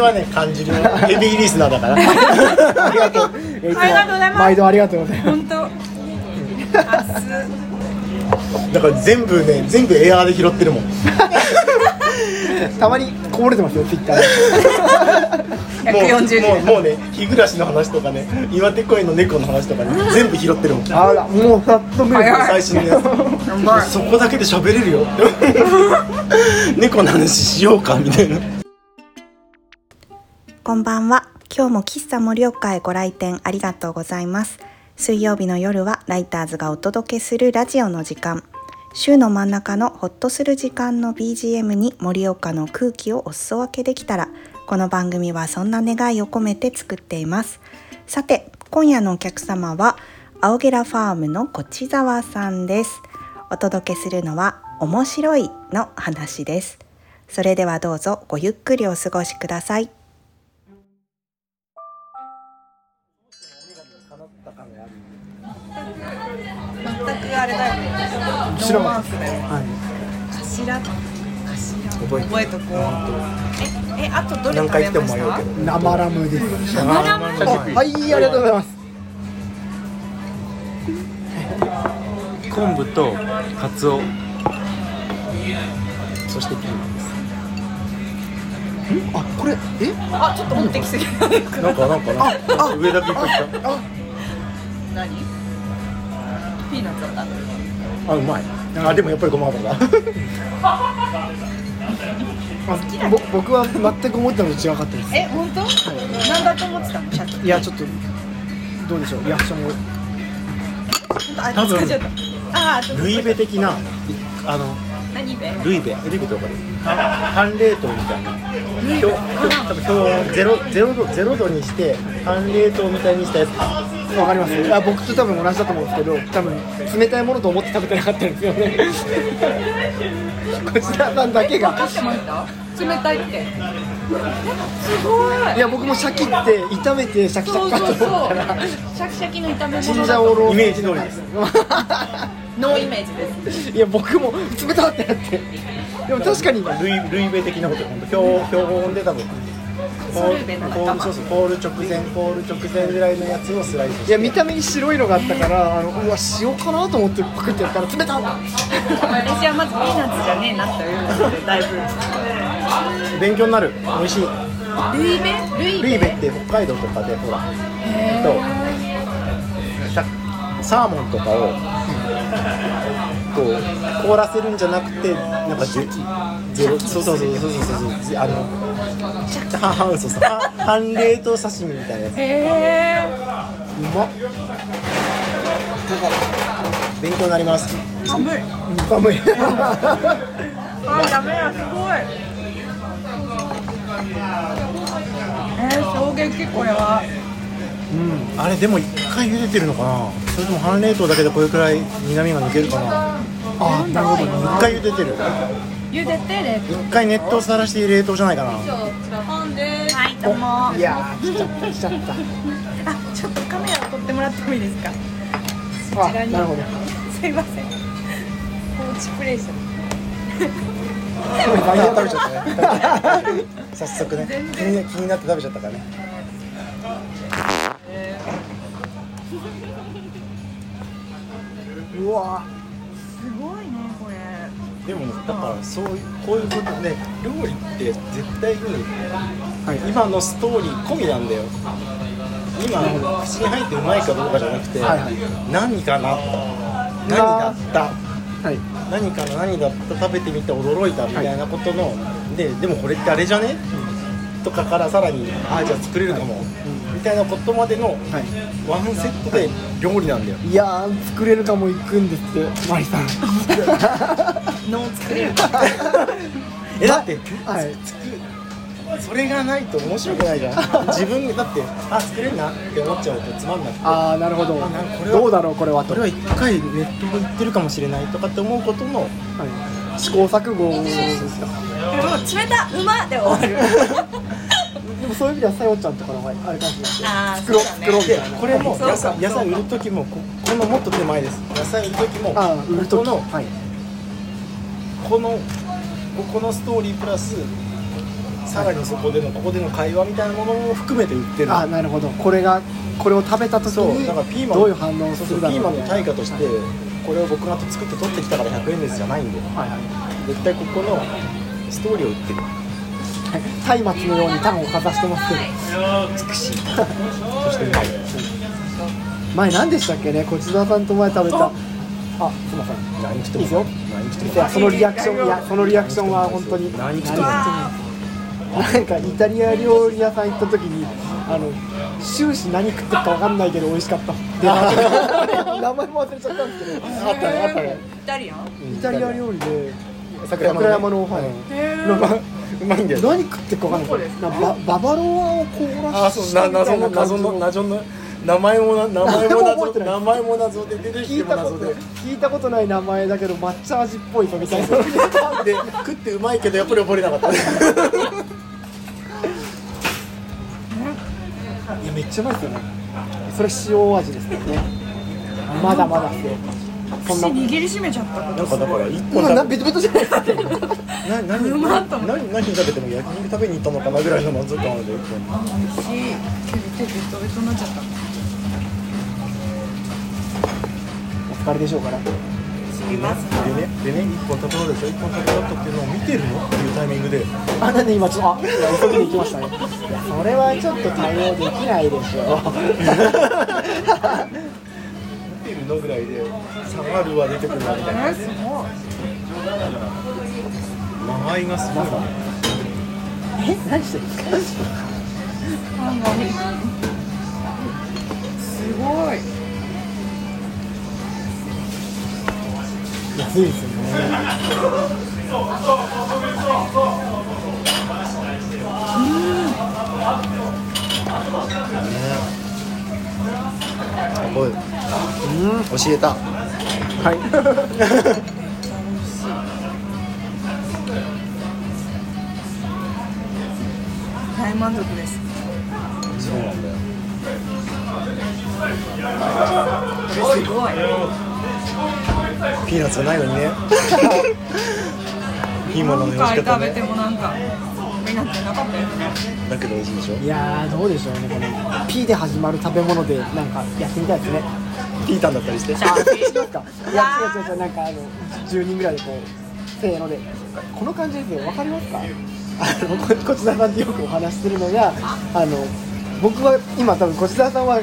はね感じるよヘビーリスナーだから。ありがとう。ありがとうございます。毎度ありがとうございます。本当。熱だから全部ね全部エアーで拾ってるもん。たまにこぼれてますよツイッターでもう140もうもうね日暮らしの話とかね岩手公園の猫の話とかね 全部拾ってるもん。あらもうさっと見る早い最新のやつ。そこだけで喋れるよ。猫の話しようかみたいなこんばんは。今日も喫茶盛岡へご来店ありがとうございます。水曜日の夜はライターズがお届けするラジオの時間。週の真ん中のホッとする時間の BGM に盛岡の空気をお裾分けできたら、この番組はそんな願いを込めて作っています。さて、今夜のお客様は、青ゲラファームのこちざわさんです。お届けするのは、面白いの話です。それではどうぞごゆっくりお過ごしください。あれだよね。ノーマークだよね。はい頭頭覚えて覚えとこう。ええあとどれ何回来て食べましたも迷うけど？生ラムです生ラムはいありがとうございます昆布とカツオそしてピーマンですあこれえあちょっと持ってきすぎ。なんかなんかなんか上だけ食った何？あうまい。あでもやっぱりごま油。だ僕は全く思ったのと違かったです。え本当？なんだと思ってたの？シャツ。いやちょっとどうでしょう？リアクションをあ多分ルイベ的なあの何べ？ルイベ。ルイベってわかる半冷凍みたいな。表多分表ゼロゼロ度ゼロ度にして半冷凍みたいにしたやつわかりますあ僕と多分同じだと思うんですけど多分冷たいものと思って食べてなかったんですよね こちらさんだけが分かってました？冷たいって。すごい。いや僕もシャキって炒めてシャキシャキかとそうそうそう思ったら。シャキシャキの炒めチンジャオローイメージ通りです ノーイメージです。いや僕も冷たってなってでも確かにルイルイベ的なこと本当標標本で多分ポールそうそうポール直前ポール直前ぐらいのやつをスライスしていや見た目に白いのがあったからあのうわ塩かなと思ってパクってやったら冷たっ私はまずピーナッツじゃねえなっていうのでだいぶ。勉強になる美味しいルイベ？ルイベ？ルイベって北海道とかでほらへとさサーモンとかをこう凍らせるんじゃなくてなんかじゅゼロそうそうそうそうそうそうあのははそうそうは半冷凍刺身みたいなやつえ。へえ。うまっ勉強になります寒い。寒いあダメだすごい。えー、衝撃これは。あれでも一回茹でてるのかなそれとも半冷凍だけでこれくらい苦味が抜けるかなあなるほど一回茹でてる。茹でて冷凍。一回熱湯さらして冷凍じゃないかな。はいどうも。いやー来ちゃった来ちゃっあちょっとカメラ撮ってもらってもいいですか？こちらに。なるほど。すいません。放置プレイ 食べちゃったね。早速ね。気に気になって食べちゃったからね。うわ。でもねだからそういうこういうことね料理って絶対に、今のストーリー込みなんだよ。今口に入ってうまいかどうかじゃなくて、はいはい。何かな？何だった？はい。何かな？何だった？食べてみて驚いたみたいなことの、ででもこれってあれじゃね、とかからさらにああじゃあ作れるかも、みたいなことまでのはい。ワンセットで料理なんだよ、いやー作れるかも行くんですってマリさん。脳作れる。えだってはい。それがないと面白くないじゃん。自分でだってあ作れるなって思っちゃうとつまんなくて。ああなるほど。どうだろうこれはと。これは一回ネットが言ってるかもしれないとかって思うことのはい。試行錯誤ですかでも冷たうまで終わる。でもそういう意味ではさよちゃんとかの方があれかもしれない作ろうそうだね。作ろうみたいなこれも野菜野菜売る時もここのもっと手前です。野菜売る時も売るとこのはい。このここのストーリープラスさらにそこでのここでの会話みたいなものも含めて売ってる。あなるほど。これがこれを食べた時そうにだからピーマンどういう反応をするだろうピーマンの対価としてこれを僕が作って取ってきたから100円ですじゃないんで。はいはい。絶対ここのストーリーを売ってる松明のようにタンをかざしてますけど。美しい。そしてうまい前何でしたっけね？こちらさんと前食べた。あすいません。何食ってもいいそのリアクションいやそのリアクションは本当に何食ってもなんかイタリア料理屋さん行った時にあの終始何食ってるか分かんないけど美味しかった。っ て名前も忘れちゃったんですけど。あったねあったね。イタリアン。イタリア料理で桜山桜山のはい。へなんかうまいんだよ何食ってるか分かんないなバババロアを凍らあそうな謎のいな感じ謎の謎の名前もな名前も謎えてない。名前も謎で出てきて聞いたことも謎で聞いたことない名前だけど抹茶味っぽいぞみたいなで食ってうまいけどやっぱり覚えれなかった。いやめっちゃうまいですよね。それ塩味ですよね。まだまだですよそんな。口握りしめちゃったなんかだから一本今な食ベトベトじゃないですかべな何うまっと思って。何何食べても焼肉食べに行ったのかなぐらいの満足感あるんで美味しい。けど手ベトベトになっちゃったお疲れでしょうからでねでね一本食べ終わるでしょ一本食べ終わったっていうのを見てるのっていうタイミングであなんで今ちょっとあ急ぎで行きましたねいやそれはちょっと対応できないでしょ見てるのぐらいで下がるは出てくるわみたいなえすごい。間合いがすごいなえ何してるんですかすごい。安いですよね おい。教えた。はい。大満足です。そうなんだよ。すごい。すごいピーナッツがないのにね。いいものの食べてねもなんかみてなかったよねだけど美味しいでしょ？いやーどうでしょうねこの P で始まる食べ物でなんかやってみたいですね。ピータンだったりして？しますかいや違う違う違うなんかあの10人ぐらいでこうせーので。この感じですよわかりますか？あのここちらさんとよくお話しするのがあの僕は今多分こちらさんははっ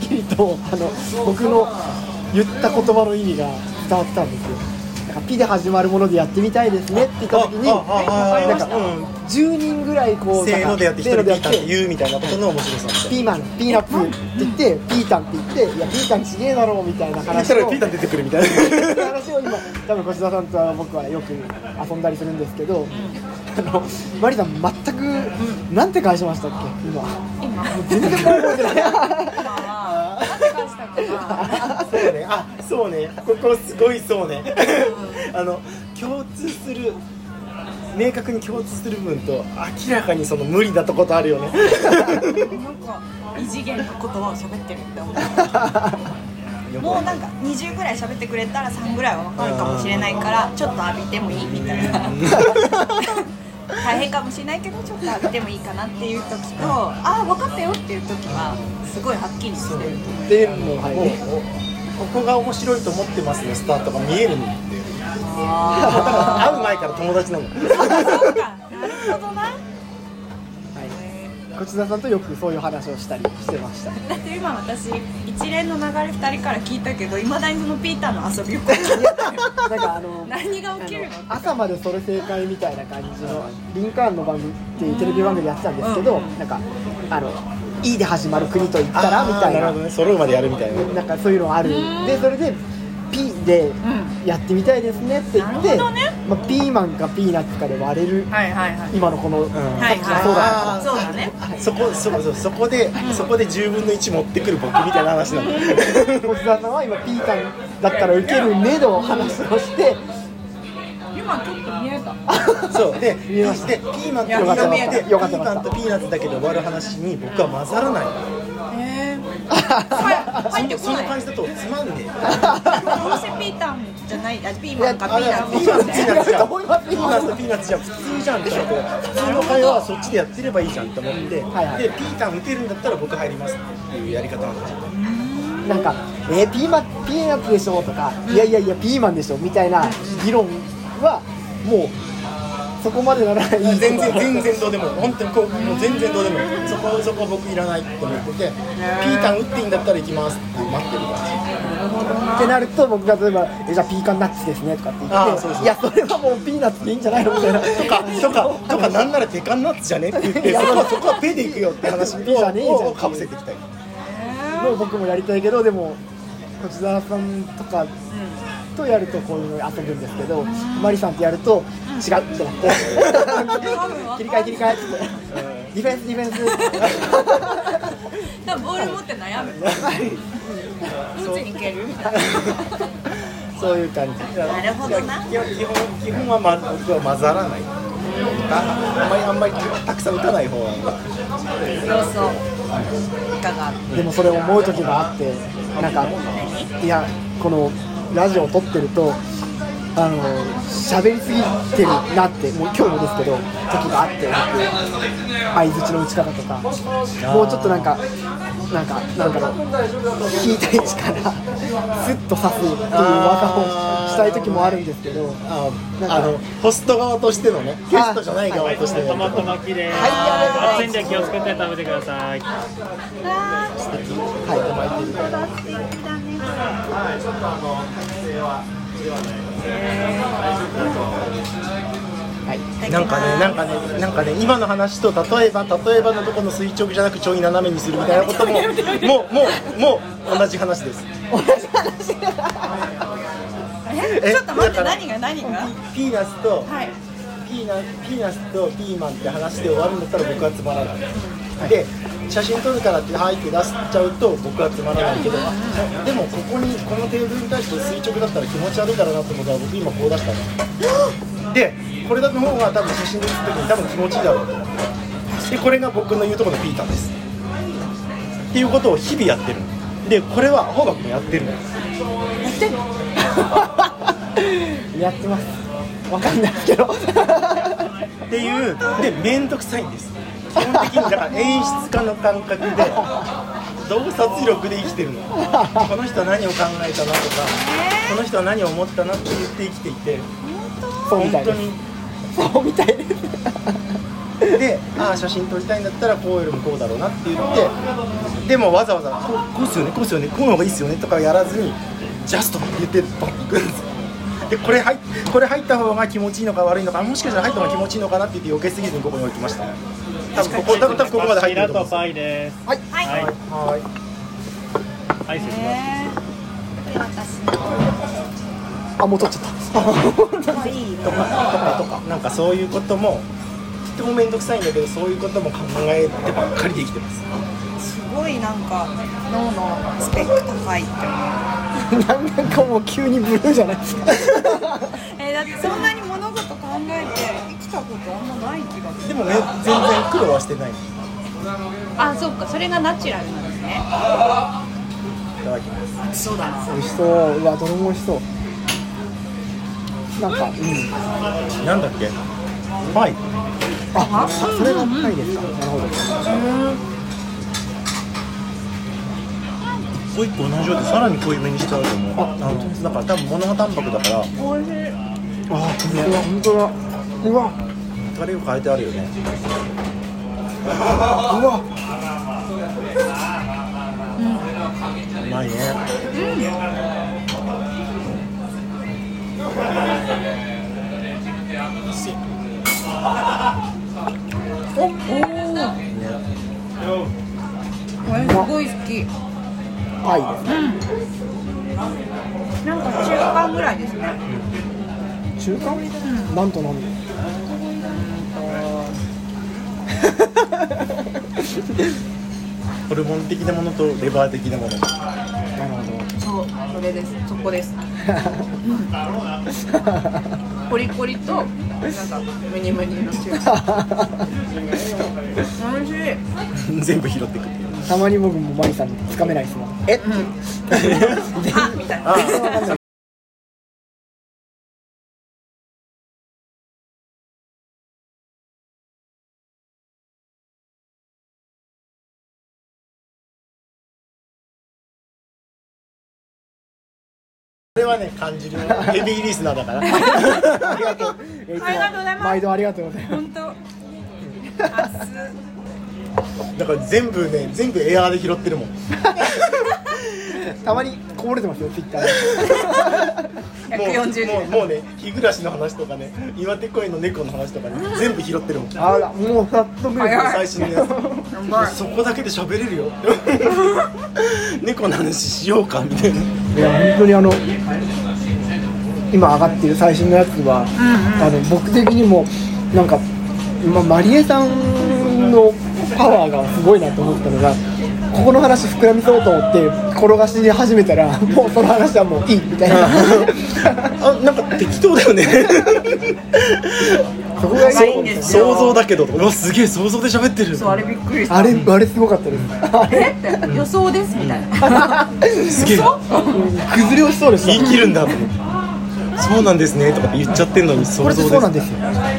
きりとあの僕の言った言葉の意味が伝わってたんですよなんかピで始まるものでやってみたいですねって言った時にああああなんかうん10人ぐらいこうせーのでやって一人ピータンって言うみたいなことの面白さピーマンピーナッツって言ってピータンって言っていやピータンちげえだろうみたいな話をたらピータン出てくるみたいな話を今多分越田さんとは僕はよく遊んだりするんですけど、あのマリさん全く、なんて返しましたっけ今今全然覚えてない今はなんて感じたかなそうね。あそうね。ここすごいそうね。あの共通する明確に共通する部分と明らかにその無理なとことあるよね。なんか異次元の言葉を喋ってるって思った。もうなんか20ぐらい喋ってくれたら3ぐらいは分かるかもしれないからちょっと浴びてもいいみたいな。大変かもしれないけどちょっと浴びてもいいかなっていう時とああ分かったよっていう時はすごいはっきりしてる。っていうのもはいここが面白いと思ってますねスタートが見えるんだよあ会う前から友達なの。なるほどな。越田さんとよくそういう話をしたりしてました。だって今私一連の流れ2人から聞いたけどいまだにそのピーターの遊びをこう。なんかあの 何が起きるの？朝までそれ正解みたいな感じのリンカーンの番組っていうテレビ番組やってたんですけど、なんかあの「い」で始まる国と言ったらみたいな。なるほどね。揃うまでやるみたいな。なんかそういうのある。でそれで「ピ」でやってみたいですねって言って、なるほどね。まあ、ピーマンかピーナッツかで割れる。はいはいはい。今のこの、んはいはい。そうだ。はいそうだね。そこそこそそこで、そこで10分の1持ってくる僕みたいな話なの。小津田さんは今ピータンだったらウケるねの話をして今ちょっとそう。で見えましたでピーマンとピーナッツピーマンとピーナッツだけで終わる話に僕は混ざらない。へえ入ってこない。その感じだとつまんねえ。どうせピータンじゃないあピーマンかピーナッツ。ピーナッツピーナッツじゃん。ピーナッツピーナッツじゃん。普通じゃん。って思って普通の会話はそっちでやってればいいじゃんって思って、はいはい。でピータン打てるんだったら僕入りますっていうやり方なんですよ。なんか、えーピーマンピーナッツでしょとか、いやいやいやピーマンでしょみたいな議論はもうそこまでならない。全然全然どうでもいい。本当にこうもう全然どうでもいい。そこそこ僕いらないって思っててピータン打っていいんだったら行きますって待ってる感ってなると僕が例えばえじゃあピーカンナッツですねとかって言っていやそれはもうピーナッツでいいんじゃないのみたいなじとかとかとかなんならペカンナッツじゃねって言ってそこはそこはペで行くよって話。ペじゃねえじゃんをかぶせていきたい。のを僕もやりたいけどでもこちらさんとかとやるとこういうの遊ぶんですけどマリさんとやると違うってなって。切り替え切り替えって。ディフェンスディフェンス。多分ボール持って悩む。どっちに行ける。みたいなそういう感じ。なるほどな。基本基本は、ま、僕は混ざらない。ああんまりあんまりたくさん打たない方が。そうそう。いかが。でもそれ思う時があってなんかいやこのラジオを撮ってるとあの喋りすぎてるなってもう今日もですけど時があって僕相づちの打ち方とかもうちょっとなんかなんかなんだろう引いた位置からスッと刺すっていう技をしたい時もあるんですけどあのホスト側としてのねゲストじゃない側としてのトマト巻きです。はい熱いんで気をつけて食べてください。はい。素敵だねなんかねなんかねなんかね今の話と例えば例えばのところの垂直じゃなくちょい斜めにするみたいなことも もうもうもう同じ話です。え？ちょっと待って何が何が？ピーナッツとはい。ピーナピーナッツとピーマンって話で終わるんだったら僕はつまらないで写真撮るからってはいって出しちゃうと僕はつまらないけどあでもここにこのテーブルに対して垂直だったら気持ち悪いだろうなと思ったら僕今こう出したのでこれだの方が多分写真で写った時に多分気持ちいいだろうと思って。でこれが僕の言うところのピータンです。っていうことを日々やってる。でこれはホーバクもやってるの やってます。わかんないですけど。っていうで面倒くさいんです基本的にだから演出家の感覚で洞察力で生きてるの。この人は何を考えたなとかこの人は何を思ったなって言って生きていて本当にそうみたいです。でああ写真撮りたいんだったらこうよりもこうだろうなって言ってでもわざわざこうこうっすよねこうっすよねこうの方がいいっすよねとかやらずにジャストって言ってバッていくんですこれ入っこれ入った方が気持ちいいのか悪いのかもしかしたら入った方が気持ちいいのかなって言って避けすぎずにここに置きました多分ここ多分多分ここまで入ってると思うんですよパイです。はいはい。はいはい、失礼します。えー、これ私あもう撮っちゃったのいいとかとかとかなんかそういうこともとても面倒くさいんだけどそういうことも考えてばっかりで生きてますすごいなんか脳のスペック高いって思うなんかもう急にブルーじゃないですか えー、だってそんなに物事考えてたことあんまない気がする。でもね全然苦労はしてない。いあそっか。それがナチュラルなんですね。ただきます。そうだな。美味しそう。うわどれも美味しそう。なんかうん。なんだっけ？パイ。あそれがパイですか？なるほど。一個一個同じようでさらに濃いめにしてあると思う。ああのだから多分モノタンパクだから。あ本当だ本当だうわ。タレを変えてあるよね。うわ。うまいね。おおこれすごい好き。パイですなんか中華ぐらいですね。中華？なんとなんホルモン的なものとレバー的なもの。なるほそうそれです。そこです。コリコリとなんかムニムニの中華美味しい。全部拾ってくるたまに僕もマリさんつかめないですもん。え？っ あみたいなれはね感じるヘ ビーリスナーだから。ありがとう。ありがとうございます。毎度ありがとうございます。本当だから全部ね全部エアーで拾ってるもん。たまにこぼれてますよツイッターで。140もうもうもうね日暮らしの話とかね岩手公園の猫の話とかね全部拾ってるもん。あらもう早速最新のやつ。そこだけで喋れるよ。猫の話しようかみたいないや本当にあの今上がってる最新のやつは、あの僕的にもなんか、ま、マリエさんのパワーがすごいなと思ったのがここの話膨らみそうと思って転がし始めたらもうその話はもういいみたいな。あなんか適当だよね。そこがいい。んですよ想像だけどうわすげえ想像で喋ってる。そうあれびっくりした。あれあれすごかったです。あ れえって予想ですみたいな。すげえ。崩れ落ちそうでした言い切るんだ。と思ってそうなんですねとかって言っちゃってんのに想これって像そうなんですよ。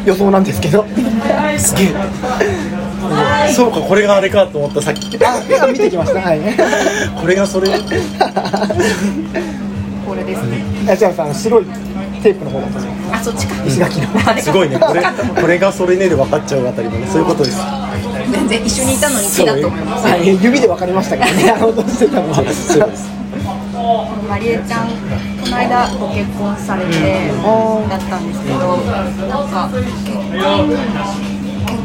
予想なんですけど。すげえ そうかこれがあれかと思ったさっき。ああ見てきました。はい。これがそれ？これですね。あじゃあさ白いテープの方だと思う。あそっちか。石垣の。あれすごいね。これこれがそれねで分かっちゃうあたりもね。そういうことです。全然一緒にいたのにと思います。はい。指で分かりましたけどね。やろうとしてたのは。そうです。マリエちゃんこの間ご結婚されてだったんですけどなんか結婚結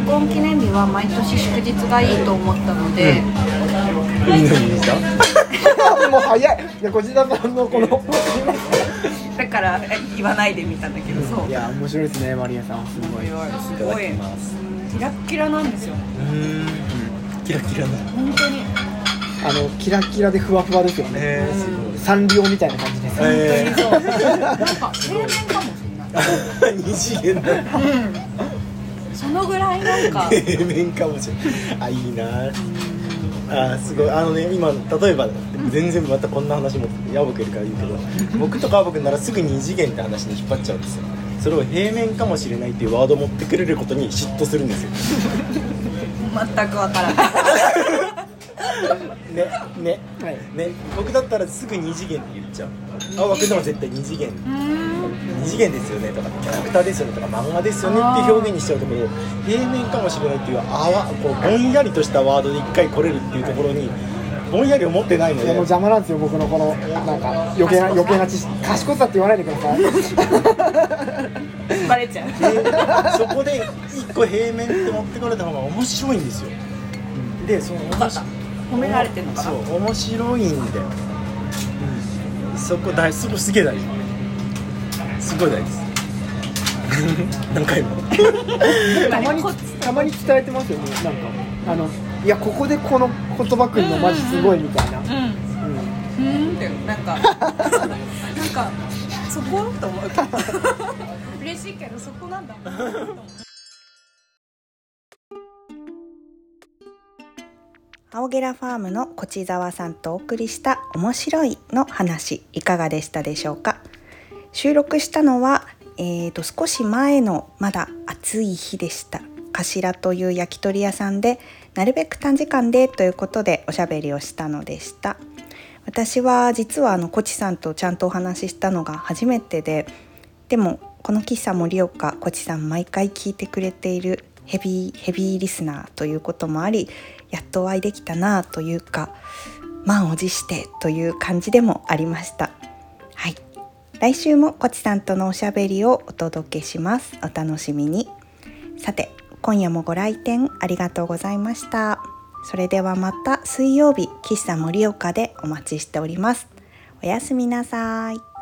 婚記念日は毎年祝日がいいと思ったので、いいのにもう早い。いや小田さんのこの だからえ言わないでみたんだけどそう。いや面白いですねマリアさんすごい。すごい。キラッキラなんですよ。うーん。キラキラな。本当に。あのキラキラでふわふわですよね。えー、すサンリオみたいな感じで。す、えそう。なんか平面かもしれない。ー、二次元だそのぐらいなんか。平面かもしれないあいいなあすごい。あのね今例えば全然またこんな話も矢吹いるから言うけど僕とか僕ならすぐに二次元って話に引っ張っちゃうんですよ。それを平面かもしれないっていうワードを持ってくれることに嫉妬するんですよ。全くわからないねね。はいね僕だったらすぐ二次元って言っちゃう。青学でも絶対二次元二次元ですよねとかキャラクターですよねとか漫画ですよねっていう表現にしちゃうところを平面かもしれないっていうあわこうぼんやりとしたワードで一回来れるっていうところにぼんやり思ってないので。いやもう邪魔なんですよ僕のこのなんか余計な余計な知識賢さって言わないでください。バレちゃう。でそこで一個平面って持ってこれた方が面白いんですよ。でその面白褒められてるのかな。そう面白いんだよ、そこ大そこすげえ大事すごい大事。何回も。たまにたまに伝えてますよね。なんかあのいやここでこの言葉くんのマジすごいみたいな、うん。うん。うん。ってなんか なんかそこ？と思う。け ど嬉しいけどそこなんだ青ゲラファームの越沢さんとお送りした面白いの話いかがでしたでしょうか？収録したのは、えー、と少し前のまだ暑い日でした。頭という焼き鳥屋さんでなるべく短時間でということでおしゃべりをしたのでした。私は実はあのコチさんとちゃんとお話ししたのが初めてででもこの喫茶盛岡コチさん毎回聞いてくれているヘビーヘビーリスナーということもありやっとお会いできたなというか満を持してという感じでもありました。来週もこちさんとのおしゃべりをお届けします。お楽しみに。さて今夜もご来店ありがとうございました。それではまた水曜日喫茶盛岡でお待ちしております。おやすみなさい。